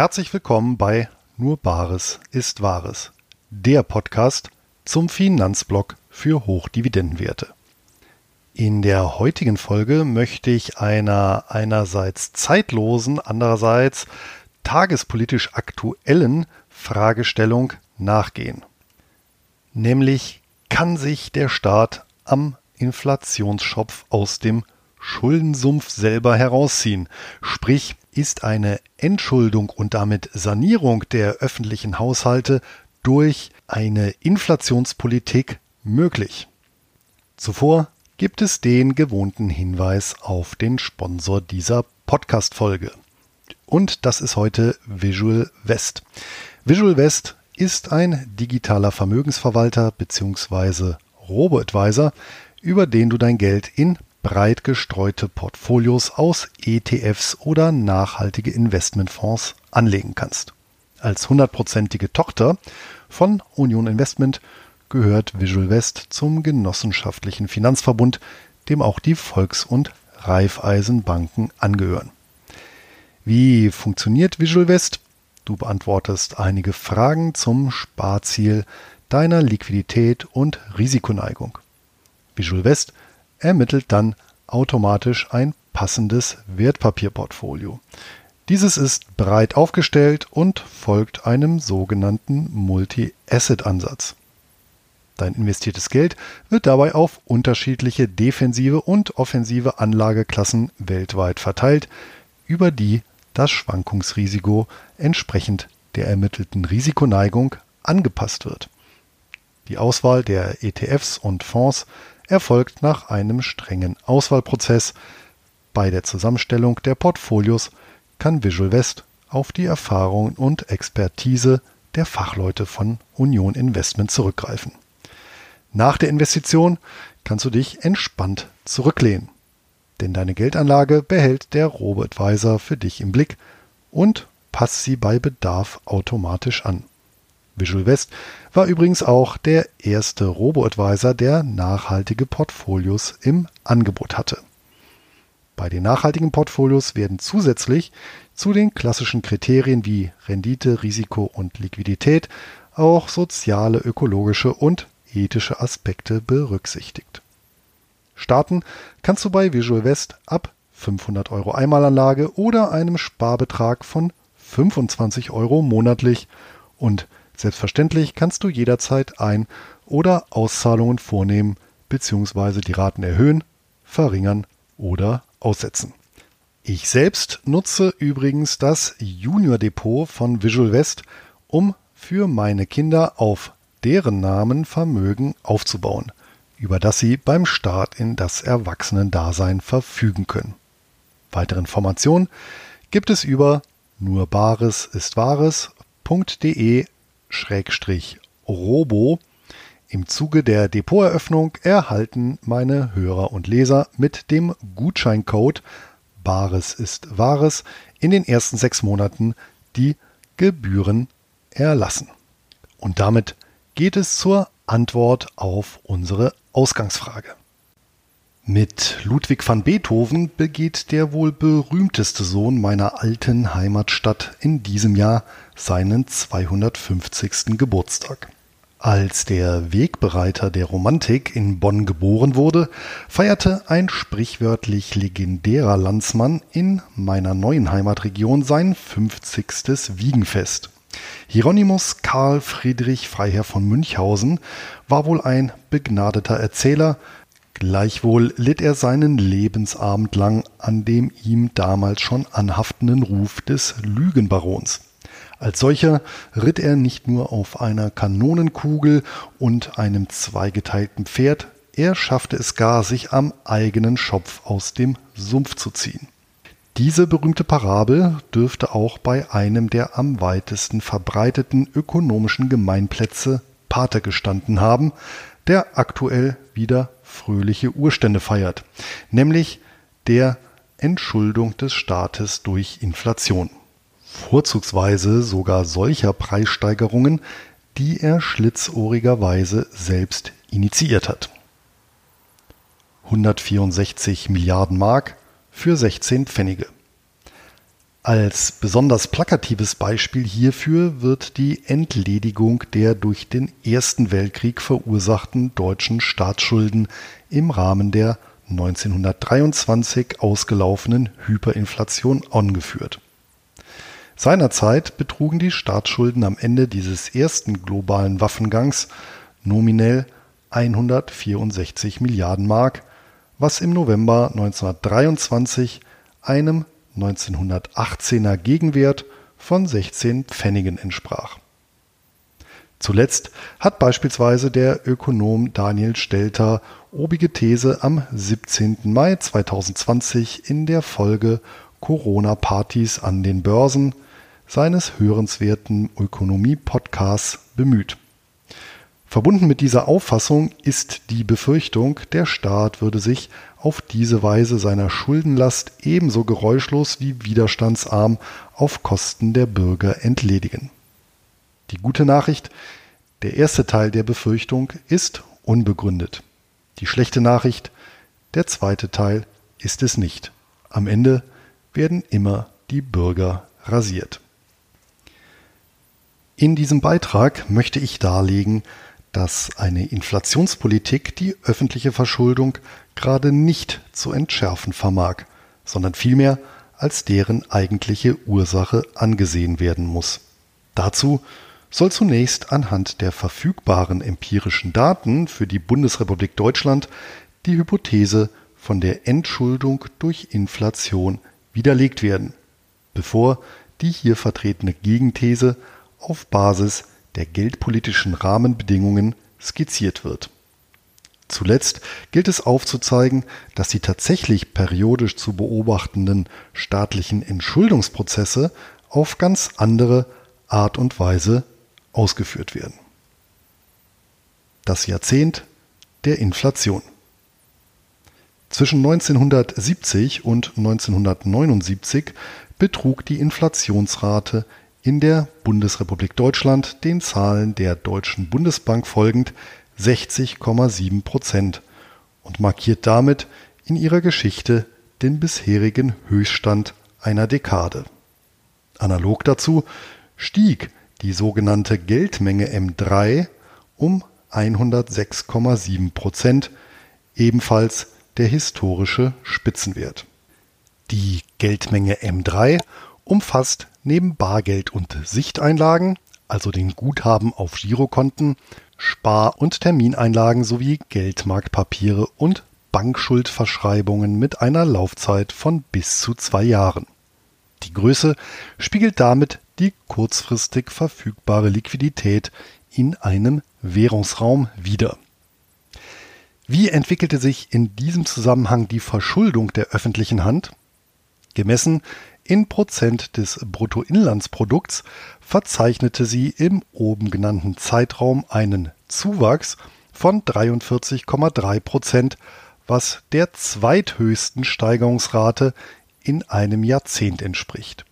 Herzlich willkommen bei Nur Bares ist Wahres, der Podcast zum Finanzblock für Hochdividendenwerte. In der heutigen Folge möchte ich einer einerseits zeitlosen, andererseits tagespolitisch aktuellen Fragestellung nachgehen. Nämlich kann sich der Staat am Inflationsschopf aus dem Schuldensumpf selber herausziehen, sprich ist eine Entschuldung und damit Sanierung der öffentlichen Haushalte durch eine Inflationspolitik möglich. Zuvor gibt es den gewohnten Hinweis auf den Sponsor dieser Podcast-Folge. Und das ist heute Visual West. Visual West ist ein digitaler Vermögensverwalter bzw. Robo-Advisor, über den du dein Geld in breit gestreute Portfolios aus ETFs oder nachhaltige Investmentfonds anlegen kannst. Als hundertprozentige Tochter von Union Investment gehört Visual West zum genossenschaftlichen Finanzverbund, dem auch die Volks- und Raiffeisenbanken angehören. Wie funktioniert Visual West? Du beantwortest einige Fragen zum Sparziel deiner Liquidität und Risikoneigung. Visual West ermittelt dann automatisch ein passendes Wertpapierportfolio. Dieses ist breit aufgestellt und folgt einem sogenannten Multi-Asset-Ansatz. Dein investiertes Geld wird dabei auf unterschiedliche defensive und offensive Anlageklassen weltweit verteilt, über die das Schwankungsrisiko entsprechend der ermittelten Risikoneigung angepasst wird. Die Auswahl der ETFs und Fonds erfolgt nach einem strengen Auswahlprozess. Bei der Zusammenstellung der Portfolios kann Visual West auf die Erfahrungen und Expertise der Fachleute von Union Investment zurückgreifen. Nach der Investition kannst du dich entspannt zurücklehnen, denn deine Geldanlage behält der Robo-Advisor für dich im Blick und passt sie bei Bedarf automatisch an. Visual West war übrigens auch der erste Robo-Advisor, der nachhaltige Portfolios im Angebot hatte. Bei den nachhaltigen Portfolios werden zusätzlich zu den klassischen Kriterien wie Rendite, Risiko und Liquidität auch soziale, ökologische und ethische Aspekte berücksichtigt. Starten kannst du bei Visual West ab 500 Euro Einmalanlage oder einem Sparbetrag von 25 Euro monatlich und Selbstverständlich kannst du jederzeit Ein- oder Auszahlungen vornehmen bzw. die Raten erhöhen, verringern oder aussetzen. Ich selbst nutze übrigens das Junior Depot von Visual West, um für meine Kinder auf deren Namen Vermögen aufzubauen, über das sie beim Start in das Erwachsenendasein verfügen können. Weitere Informationen gibt es über nur Bares ist Wahres.de robo im Zuge der Depoteröffnung erhalten meine Hörer und Leser mit dem Gutscheincode Bares ist Wahres in den ersten sechs Monaten die Gebühren erlassen. Und damit geht es zur Antwort auf unsere Ausgangsfrage. Mit Ludwig van Beethoven begeht der wohl berühmteste Sohn meiner alten Heimatstadt in diesem Jahr seinen 250. Geburtstag. Als der Wegbereiter der Romantik in Bonn geboren wurde, feierte ein sprichwörtlich legendärer Landsmann in meiner neuen Heimatregion sein 50. Wiegenfest. Hieronymus Karl Friedrich Freiherr von Münchhausen war wohl ein begnadeter Erzähler, Gleichwohl litt er seinen Lebensabend lang an dem ihm damals schon anhaftenden Ruf des Lügenbarons. Als solcher ritt er nicht nur auf einer Kanonenkugel und einem zweigeteilten Pferd, er schaffte es gar, sich am eigenen Schopf aus dem Sumpf zu ziehen. Diese berühmte Parabel dürfte auch bei einem der am weitesten verbreiteten ökonomischen Gemeinplätze Pate gestanden haben, der aktuell wieder fröhliche Urstände feiert, nämlich der Entschuldung des Staates durch Inflation. Vorzugsweise sogar solcher Preissteigerungen, die er schlitzohrigerweise selbst initiiert hat. 164 Milliarden Mark für 16 Pfennige. Als besonders plakatives Beispiel hierfür wird die Entledigung der durch den Ersten Weltkrieg verursachten deutschen Staatsschulden im Rahmen der 1923 ausgelaufenen Hyperinflation angeführt. Seinerzeit betrugen die Staatsschulden am Ende dieses ersten globalen Waffengangs nominell 164 Milliarden Mark, was im November 1923 einem 1918er Gegenwert von 16 Pfennigen entsprach. Zuletzt hat beispielsweise der Ökonom Daniel Stelter obige These am 17. Mai 2020 in der Folge Corona-Partys an den Börsen seines hörenswerten Ökonomie-Podcasts bemüht. Verbunden mit dieser Auffassung ist die Befürchtung, der Staat würde sich auf diese Weise seiner Schuldenlast ebenso geräuschlos wie widerstandsarm auf Kosten der Bürger entledigen. Die gute Nachricht, der erste Teil der Befürchtung ist unbegründet. Die schlechte Nachricht, der zweite Teil ist es nicht. Am Ende werden immer die Bürger rasiert. In diesem Beitrag möchte ich darlegen, dass eine Inflationspolitik die öffentliche Verschuldung gerade nicht zu entschärfen vermag, sondern vielmehr als deren eigentliche Ursache angesehen werden muss. Dazu soll zunächst anhand der verfügbaren empirischen Daten für die Bundesrepublik Deutschland die Hypothese von der Entschuldung durch Inflation widerlegt werden, bevor die hier vertretene Gegenthese auf Basis der geldpolitischen Rahmenbedingungen skizziert wird. Zuletzt gilt es aufzuzeigen, dass die tatsächlich periodisch zu beobachtenden staatlichen Entschuldungsprozesse auf ganz andere Art und Weise ausgeführt werden. Das Jahrzehnt der Inflation. Zwischen 1970 und 1979 betrug die Inflationsrate in der Bundesrepublik Deutschland den Zahlen der Deutschen Bundesbank folgend 60,7 Prozent und markiert damit in ihrer Geschichte den bisherigen Höchststand einer Dekade. Analog dazu stieg die sogenannte Geldmenge M3 um 106,7 Prozent, ebenfalls der historische Spitzenwert. Die Geldmenge M3 umfasst neben Bargeld und Sichteinlagen, also den Guthaben auf Girokonten, Spar- und Termineinlagen sowie Geldmarktpapiere und Bankschuldverschreibungen mit einer Laufzeit von bis zu zwei Jahren. Die Größe spiegelt damit die kurzfristig verfügbare Liquidität in einem Währungsraum wider. Wie entwickelte sich in diesem Zusammenhang die Verschuldung der öffentlichen Hand? Gemessen in Prozent des Bruttoinlandsprodukts verzeichnete sie im oben genannten Zeitraum einen Zuwachs von 43,3 Prozent, was der zweithöchsten Steigerungsrate in einem Jahrzehnt entspricht.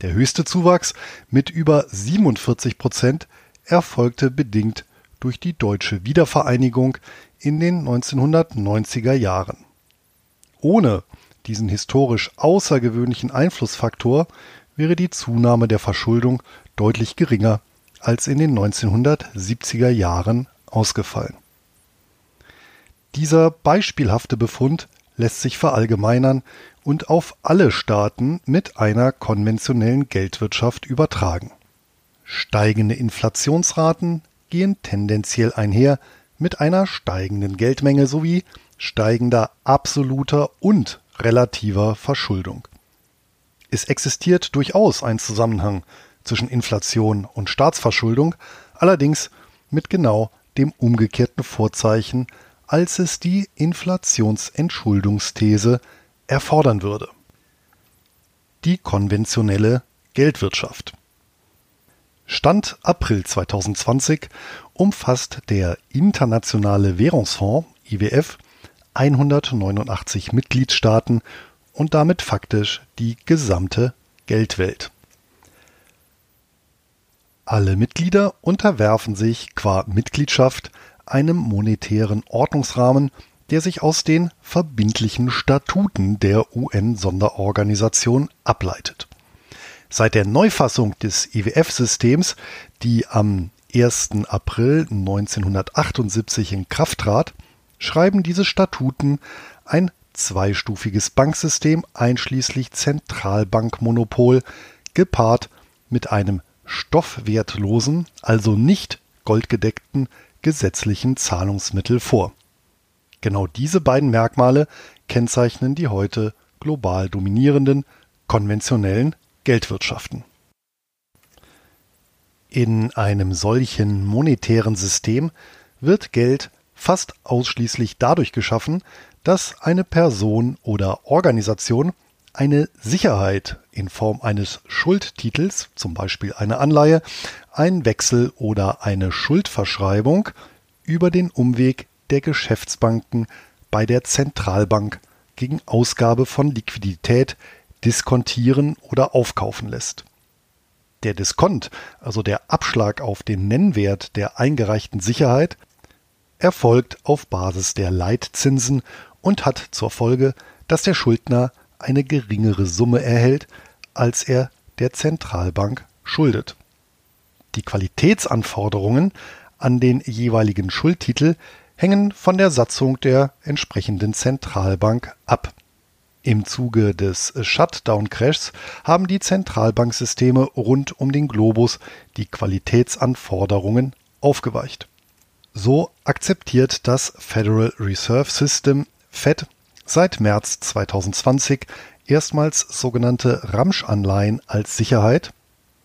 Der höchste Zuwachs mit über 47 Prozent erfolgte bedingt durch die deutsche Wiedervereinigung in den 1990er Jahren. Ohne diesen historisch außergewöhnlichen Einflussfaktor wäre die Zunahme der Verschuldung deutlich geringer als in den 1970er Jahren ausgefallen. Dieser beispielhafte Befund lässt sich verallgemeinern und auf alle Staaten mit einer konventionellen Geldwirtschaft übertragen. Steigende Inflationsraten gehen tendenziell einher mit einer steigenden Geldmenge sowie steigender absoluter und relativer Verschuldung. Es existiert durchaus ein Zusammenhang zwischen Inflation und Staatsverschuldung, allerdings mit genau dem umgekehrten Vorzeichen, als es die Inflationsentschuldungsthese erfordern würde. Die konventionelle Geldwirtschaft. Stand April 2020 umfasst der Internationale Währungsfonds IWF 189 Mitgliedstaaten und damit faktisch die gesamte Geldwelt. Alle Mitglieder unterwerfen sich qua Mitgliedschaft einem monetären Ordnungsrahmen, der sich aus den verbindlichen Statuten der UN-Sonderorganisation ableitet. Seit der Neufassung des IWF-Systems, die am 1. April 1978 in Kraft trat, schreiben diese Statuten ein zweistufiges Banksystem einschließlich Zentralbankmonopol gepaart mit einem stoffwertlosen, also nicht goldgedeckten gesetzlichen Zahlungsmittel vor. Genau diese beiden Merkmale kennzeichnen die heute global dominierenden konventionellen Geldwirtschaften. In einem solchen monetären System wird Geld fast ausschließlich dadurch geschaffen, dass eine Person oder Organisation eine Sicherheit in Form eines Schuldtitels, zum Beispiel eine Anleihe, ein Wechsel oder eine Schuldverschreibung über den Umweg der Geschäftsbanken bei der Zentralbank gegen Ausgabe von Liquidität diskontieren oder aufkaufen lässt. Der Diskont, also der Abschlag auf den Nennwert der eingereichten Sicherheit, erfolgt auf Basis der Leitzinsen und hat zur Folge, dass der Schuldner eine geringere Summe erhält, als er der Zentralbank schuldet. Die Qualitätsanforderungen an den jeweiligen Schuldtitel hängen von der Satzung der entsprechenden Zentralbank ab. Im Zuge des Shutdown-Crashs haben die Zentralbanksysteme rund um den Globus die Qualitätsanforderungen aufgeweicht. So akzeptiert das Federal Reserve System Fed seit März 2020 erstmals sogenannte Ramsch-Anleihen als Sicherheit.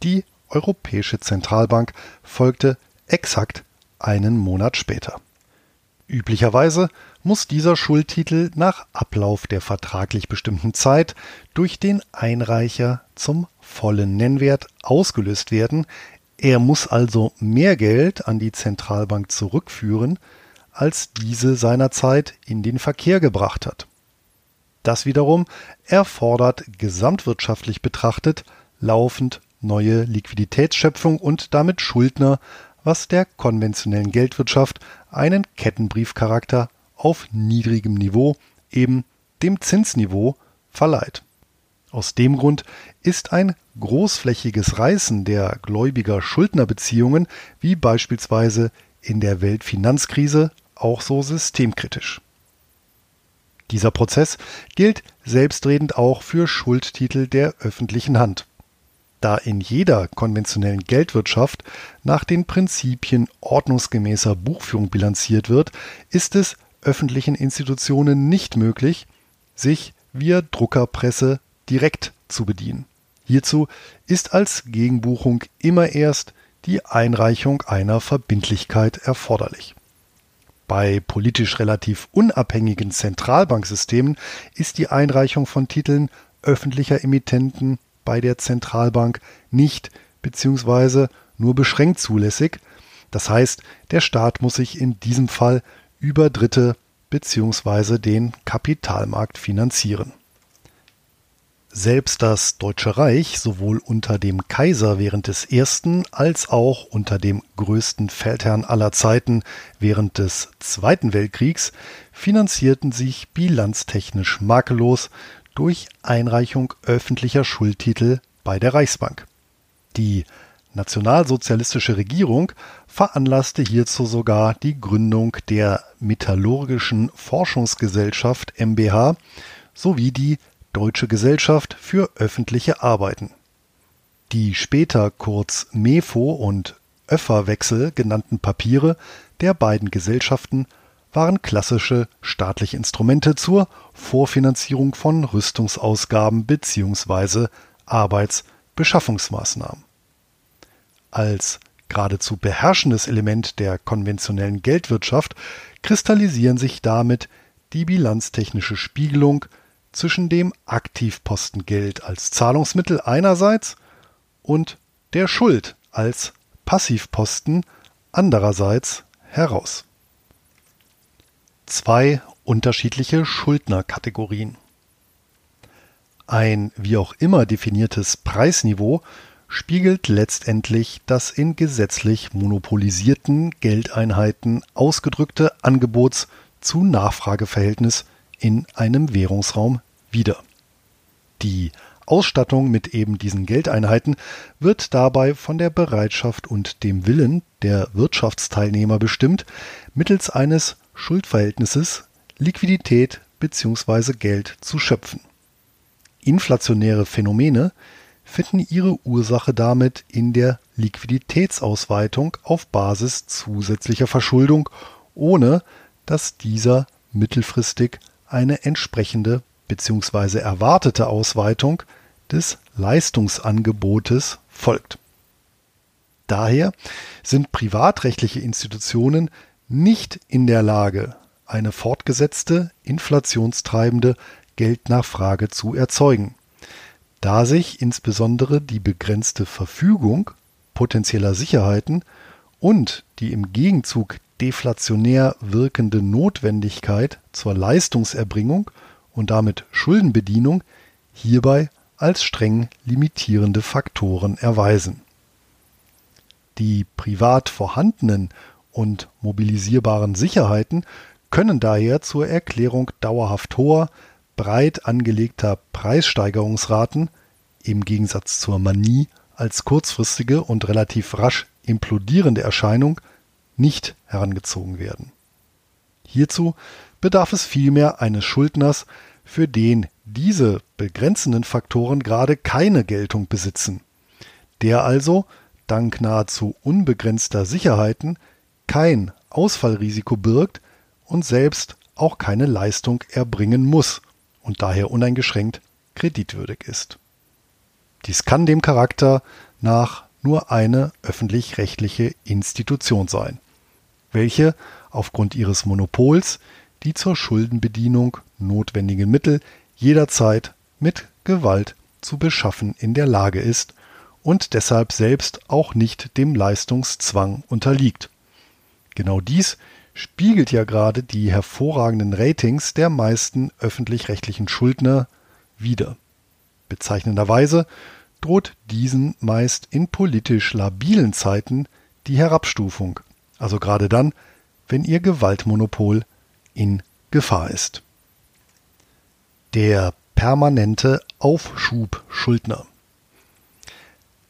Die Europäische Zentralbank folgte exakt einen Monat später. Üblicherweise muss dieser Schuldtitel nach Ablauf der vertraglich bestimmten Zeit durch den Einreicher zum vollen Nennwert ausgelöst werden. Er muss also mehr Geld an die Zentralbank zurückführen, als diese seinerzeit in den Verkehr gebracht hat. Das wiederum erfordert gesamtwirtschaftlich betrachtet laufend neue Liquiditätsschöpfung und damit Schuldner was der konventionellen Geldwirtschaft einen Kettenbriefcharakter auf niedrigem Niveau, eben dem Zinsniveau, verleiht. Aus dem Grund ist ein großflächiges Reißen der Gläubiger-Schuldner-Beziehungen, wie beispielsweise in der Weltfinanzkrise, auch so systemkritisch. Dieser Prozess gilt selbstredend auch für Schuldtitel der öffentlichen Hand. Da in jeder konventionellen Geldwirtschaft nach den Prinzipien ordnungsgemäßer Buchführung bilanziert wird, ist es öffentlichen Institutionen nicht möglich, sich via Druckerpresse direkt zu bedienen. Hierzu ist als Gegenbuchung immer erst die Einreichung einer Verbindlichkeit erforderlich. Bei politisch relativ unabhängigen Zentralbanksystemen ist die Einreichung von Titeln öffentlicher Emittenten bei der Zentralbank nicht bzw. nur beschränkt zulässig. Das heißt, der Staat muss sich in diesem Fall über Dritte bzw. den Kapitalmarkt finanzieren. Selbst das Deutsche Reich, sowohl unter dem Kaiser während des Ersten als auch unter dem größten Feldherrn aller Zeiten während des Zweiten Weltkriegs, finanzierten sich bilanztechnisch makellos durch Einreichung öffentlicher Schuldtitel bei der Reichsbank. Die nationalsozialistische Regierung veranlasste hierzu sogar die Gründung der Metallurgischen Forschungsgesellschaft MBH sowie die Deutsche Gesellschaft für öffentliche Arbeiten. Die später kurz MEFO und Öfferwechsel genannten Papiere der beiden Gesellschaften waren klassische staatliche Instrumente zur Vorfinanzierung von Rüstungsausgaben bzw. Arbeitsbeschaffungsmaßnahmen. Als geradezu beherrschendes Element der konventionellen Geldwirtschaft kristallisieren sich damit die bilanztechnische Spiegelung zwischen dem Aktivpostengeld als Zahlungsmittel einerseits und der Schuld als Passivposten andererseits heraus zwei unterschiedliche Schuldnerkategorien. Ein wie auch immer definiertes Preisniveau spiegelt letztendlich das in gesetzlich monopolisierten Geldeinheiten ausgedrückte Angebots- zu Nachfrageverhältnis in einem Währungsraum wider. Die Ausstattung mit eben diesen Geldeinheiten wird dabei von der Bereitschaft und dem Willen der Wirtschaftsteilnehmer bestimmt, mittels eines Schuldverhältnisses Liquidität bzw. Geld zu schöpfen. Inflationäre Phänomene finden ihre Ursache damit in der Liquiditätsausweitung auf Basis zusätzlicher Verschuldung, ohne dass dieser mittelfristig eine entsprechende bzw. erwartete Ausweitung des Leistungsangebotes folgt. Daher sind privatrechtliche Institutionen nicht in der Lage, eine fortgesetzte inflationstreibende Geldnachfrage zu erzeugen, da sich insbesondere die begrenzte Verfügung potenzieller Sicherheiten und die im Gegenzug deflationär wirkende Notwendigkeit zur Leistungserbringung und damit Schuldenbedienung hierbei als streng limitierende Faktoren erweisen. Die privat vorhandenen und mobilisierbaren Sicherheiten können daher zur Erklärung dauerhaft hoher, breit angelegter Preissteigerungsraten im Gegensatz zur Manie als kurzfristige und relativ rasch implodierende Erscheinung nicht herangezogen werden. Hierzu bedarf es vielmehr eines Schuldners, für den diese begrenzenden Faktoren gerade keine Geltung besitzen, der also dank nahezu unbegrenzter Sicherheiten kein Ausfallrisiko birgt und selbst auch keine Leistung erbringen muss und daher uneingeschränkt kreditwürdig ist. Dies kann dem Charakter nach nur eine öffentlich-rechtliche Institution sein, welche aufgrund ihres Monopols die zur Schuldenbedienung notwendigen Mittel jederzeit mit Gewalt zu beschaffen in der Lage ist und deshalb selbst auch nicht dem Leistungszwang unterliegt. Genau dies spiegelt ja gerade die hervorragenden Ratings der meisten öffentlich-rechtlichen Schuldner wider. Bezeichnenderweise droht diesen meist in politisch labilen Zeiten die Herabstufung, also gerade dann, wenn ihr Gewaltmonopol in Gefahr ist. Der permanente Aufschubschuldner.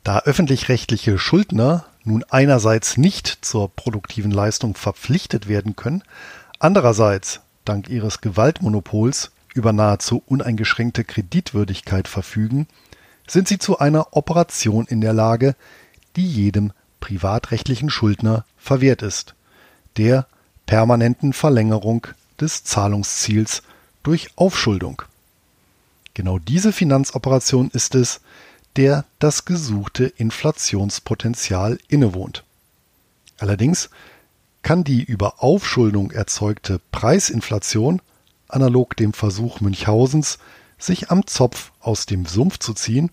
Da öffentlich-rechtliche Schuldner nun einerseits nicht zur produktiven Leistung verpflichtet werden können, andererseits dank ihres Gewaltmonopols über nahezu uneingeschränkte Kreditwürdigkeit verfügen, sind sie zu einer Operation in der Lage, die jedem privatrechtlichen Schuldner verwehrt ist, der permanenten Verlängerung des Zahlungsziels durch Aufschuldung. Genau diese Finanzoperation ist es, der das gesuchte Inflationspotenzial innewohnt. Allerdings kann die über Aufschuldung erzeugte Preisinflation, analog dem Versuch Münchhausens, sich am Zopf aus dem Sumpf zu ziehen,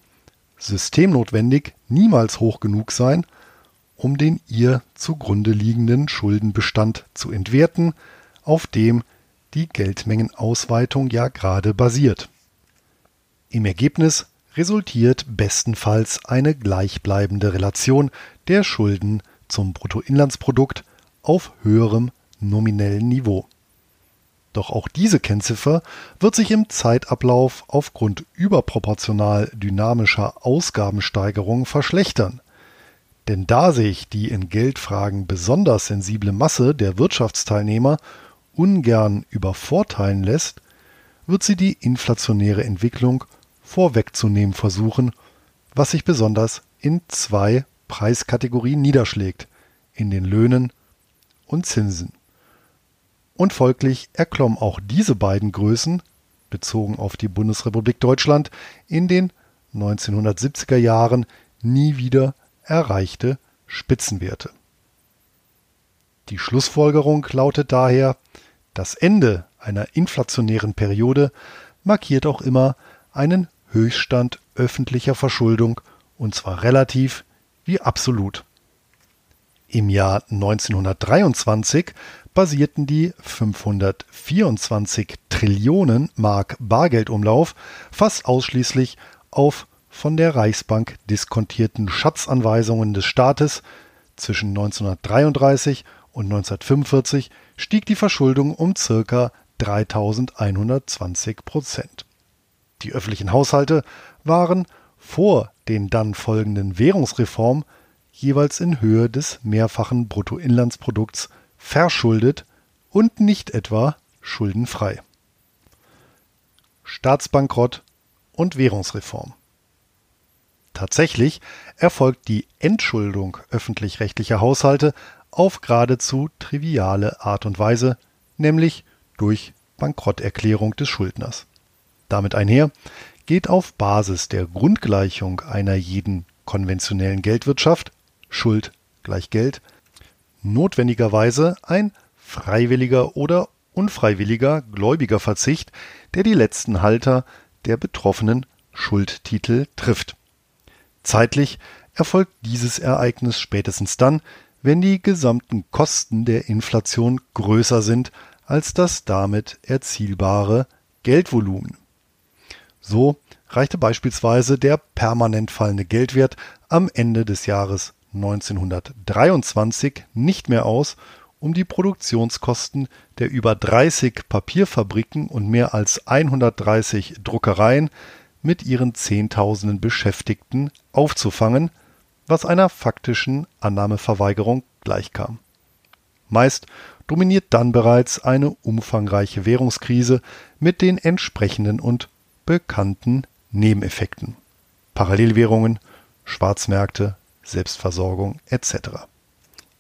systemnotwendig niemals hoch genug sein, um den ihr zugrunde liegenden Schuldenbestand zu entwerten, auf dem die Geldmengenausweitung ja gerade basiert. Im Ergebnis resultiert bestenfalls eine gleichbleibende Relation der Schulden zum Bruttoinlandsprodukt auf höherem nominellen Niveau. Doch auch diese Kennziffer wird sich im Zeitablauf aufgrund überproportional dynamischer Ausgabensteigerungen verschlechtern. Denn da sich die in Geldfragen besonders sensible Masse der Wirtschaftsteilnehmer ungern übervorteilen lässt, wird sie die inflationäre Entwicklung vorwegzunehmen versuchen, was sich besonders in zwei Preiskategorien niederschlägt, in den Löhnen und Zinsen. Und folglich erklomm auch diese beiden Größen, bezogen auf die Bundesrepublik Deutschland, in den 1970er Jahren nie wieder erreichte Spitzenwerte. Die Schlussfolgerung lautet daher, das Ende einer inflationären Periode markiert auch immer einen Höchststand öffentlicher Verschuldung, und zwar relativ wie absolut. Im Jahr 1923 basierten die 524 Trillionen Mark Bargeldumlauf fast ausschließlich auf von der Reichsbank diskontierten Schatzanweisungen des Staates. Zwischen 1933 und 1945 stieg die Verschuldung um ca. 3120 Prozent. Die öffentlichen Haushalte waren vor den dann folgenden Währungsreformen jeweils in Höhe des mehrfachen Bruttoinlandsprodukts verschuldet und nicht etwa schuldenfrei. Staatsbankrott und Währungsreform. Tatsächlich erfolgt die Entschuldung öffentlich-rechtlicher Haushalte auf geradezu triviale Art und Weise, nämlich durch Bankrotterklärung des Schuldners. Damit einher geht auf Basis der Grundgleichung einer jeden konventionellen Geldwirtschaft Schuld gleich Geld notwendigerweise ein freiwilliger oder unfreiwilliger Gläubigerverzicht, der die letzten Halter der betroffenen Schuldtitel trifft. Zeitlich erfolgt dieses Ereignis spätestens dann, wenn die gesamten Kosten der Inflation größer sind als das damit erzielbare Geldvolumen. So reichte beispielsweise der permanent fallende Geldwert am Ende des Jahres 1923 nicht mehr aus, um die Produktionskosten der über 30 Papierfabriken und mehr als 130 Druckereien mit ihren Zehntausenden Beschäftigten aufzufangen, was einer faktischen Annahmeverweigerung gleichkam. Meist dominiert dann bereits eine umfangreiche Währungskrise mit den entsprechenden und bekannten Nebeneffekten. Parallelwährungen, Schwarzmärkte, Selbstversorgung etc.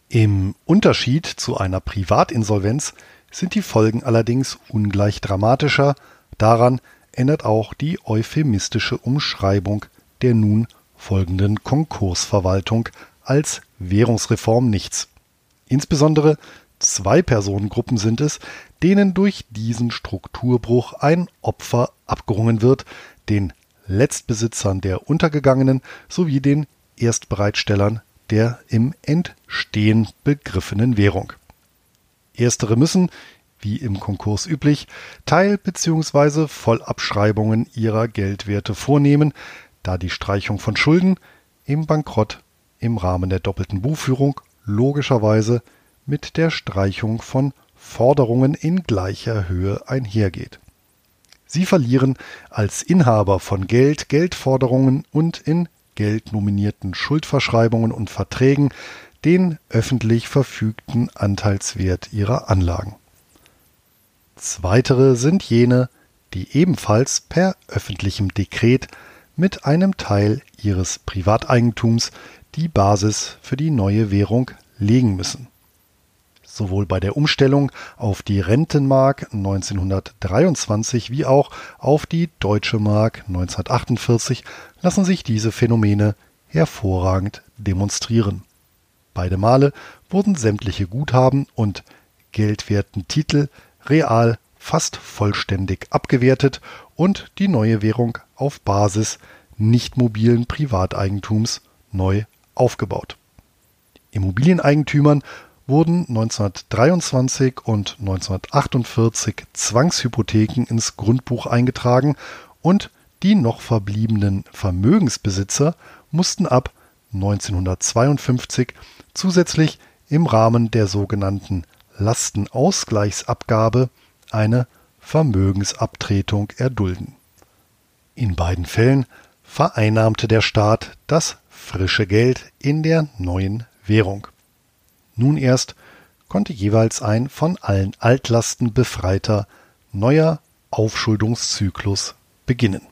Im Unterschied zu einer Privatinsolvenz sind die Folgen allerdings ungleich dramatischer, daran ändert auch die euphemistische Umschreibung der nun folgenden Konkursverwaltung als Währungsreform nichts. Insbesondere zwei Personengruppen sind es, denen durch diesen Strukturbruch ein Opfer abgerungen wird, den Letztbesitzern der Untergegangenen sowie den Erstbereitstellern der im Entstehen begriffenen Währung. Erstere müssen, wie im Konkurs üblich, Teil- bzw. Vollabschreibungen ihrer Geldwerte vornehmen, da die Streichung von Schulden im Bankrott im Rahmen der doppelten Buchführung logischerweise mit der Streichung von Forderungen in gleicher Höhe einhergeht. Sie verlieren als Inhaber von Geld, Geldforderungen und in geldnominierten Schuldverschreibungen und Verträgen den öffentlich verfügten Anteilswert ihrer Anlagen. Zweitere sind jene, die ebenfalls per öffentlichem Dekret mit einem Teil ihres Privateigentums die Basis für die neue Währung legen müssen. Sowohl bei der Umstellung auf die Rentenmark 1923 wie auch auf die Deutsche Mark 1948 lassen sich diese Phänomene hervorragend demonstrieren. Beide Male wurden sämtliche Guthaben und geldwerten Titel real fast vollständig abgewertet und die neue Währung auf Basis nicht mobilen Privateigentums neu aufgebaut. Immobilieneigentümern wurden 1923 und 1948 Zwangshypotheken ins Grundbuch eingetragen und die noch verbliebenen Vermögensbesitzer mussten ab 1952 zusätzlich im Rahmen der sogenannten Lastenausgleichsabgabe eine Vermögensabtretung erdulden. In beiden Fällen vereinnahmte der Staat das frische Geld in der neuen Währung. Nun erst konnte jeweils ein von allen Altlasten befreiter neuer Aufschuldungszyklus beginnen.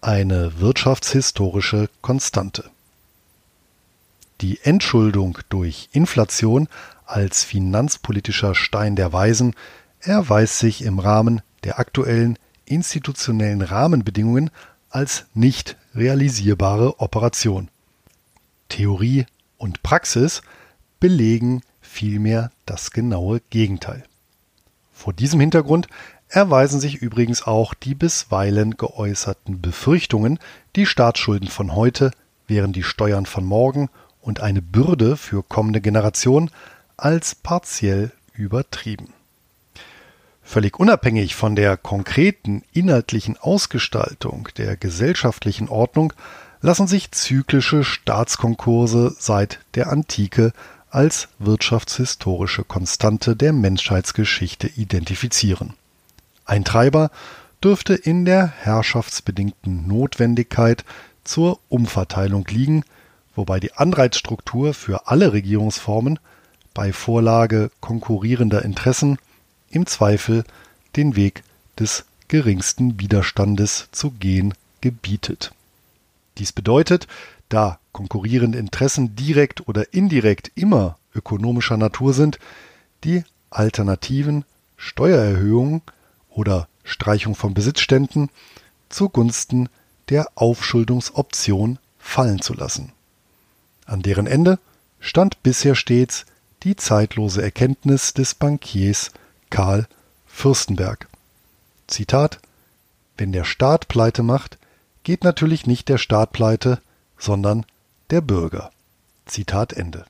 Eine wirtschaftshistorische Konstante. Die Entschuldung durch Inflation als finanzpolitischer Stein der Weisen erweist sich im Rahmen der aktuellen institutionellen Rahmenbedingungen als nicht realisierbare Operation. Theorie und Praxis belegen vielmehr das genaue Gegenteil. Vor diesem Hintergrund erweisen sich übrigens auch die bisweilen geäußerten Befürchtungen, die Staatsschulden von heute wären die Steuern von morgen und eine Bürde für kommende Generationen als partiell übertrieben. Völlig unabhängig von der konkreten inhaltlichen Ausgestaltung der gesellschaftlichen Ordnung lassen sich zyklische Staatskonkurse seit der Antike als wirtschaftshistorische Konstante der Menschheitsgeschichte identifizieren. Ein Treiber dürfte in der herrschaftsbedingten Notwendigkeit zur Umverteilung liegen, wobei die Anreizstruktur für alle Regierungsformen bei Vorlage konkurrierender Interessen im Zweifel den Weg des geringsten Widerstandes zu gehen gebietet. Dies bedeutet, da konkurrierende Interessen direkt oder indirekt immer ökonomischer Natur sind, die Alternativen Steuererhöhungen oder Streichung von Besitzständen zugunsten der Aufschuldungsoption fallen zu lassen. An deren Ende stand bisher stets die zeitlose Erkenntnis des Bankiers Karl Fürstenberg. Zitat Wenn der Staat pleite macht, geht natürlich nicht der Staat pleite, sondern der Bürger. Zitat Ende.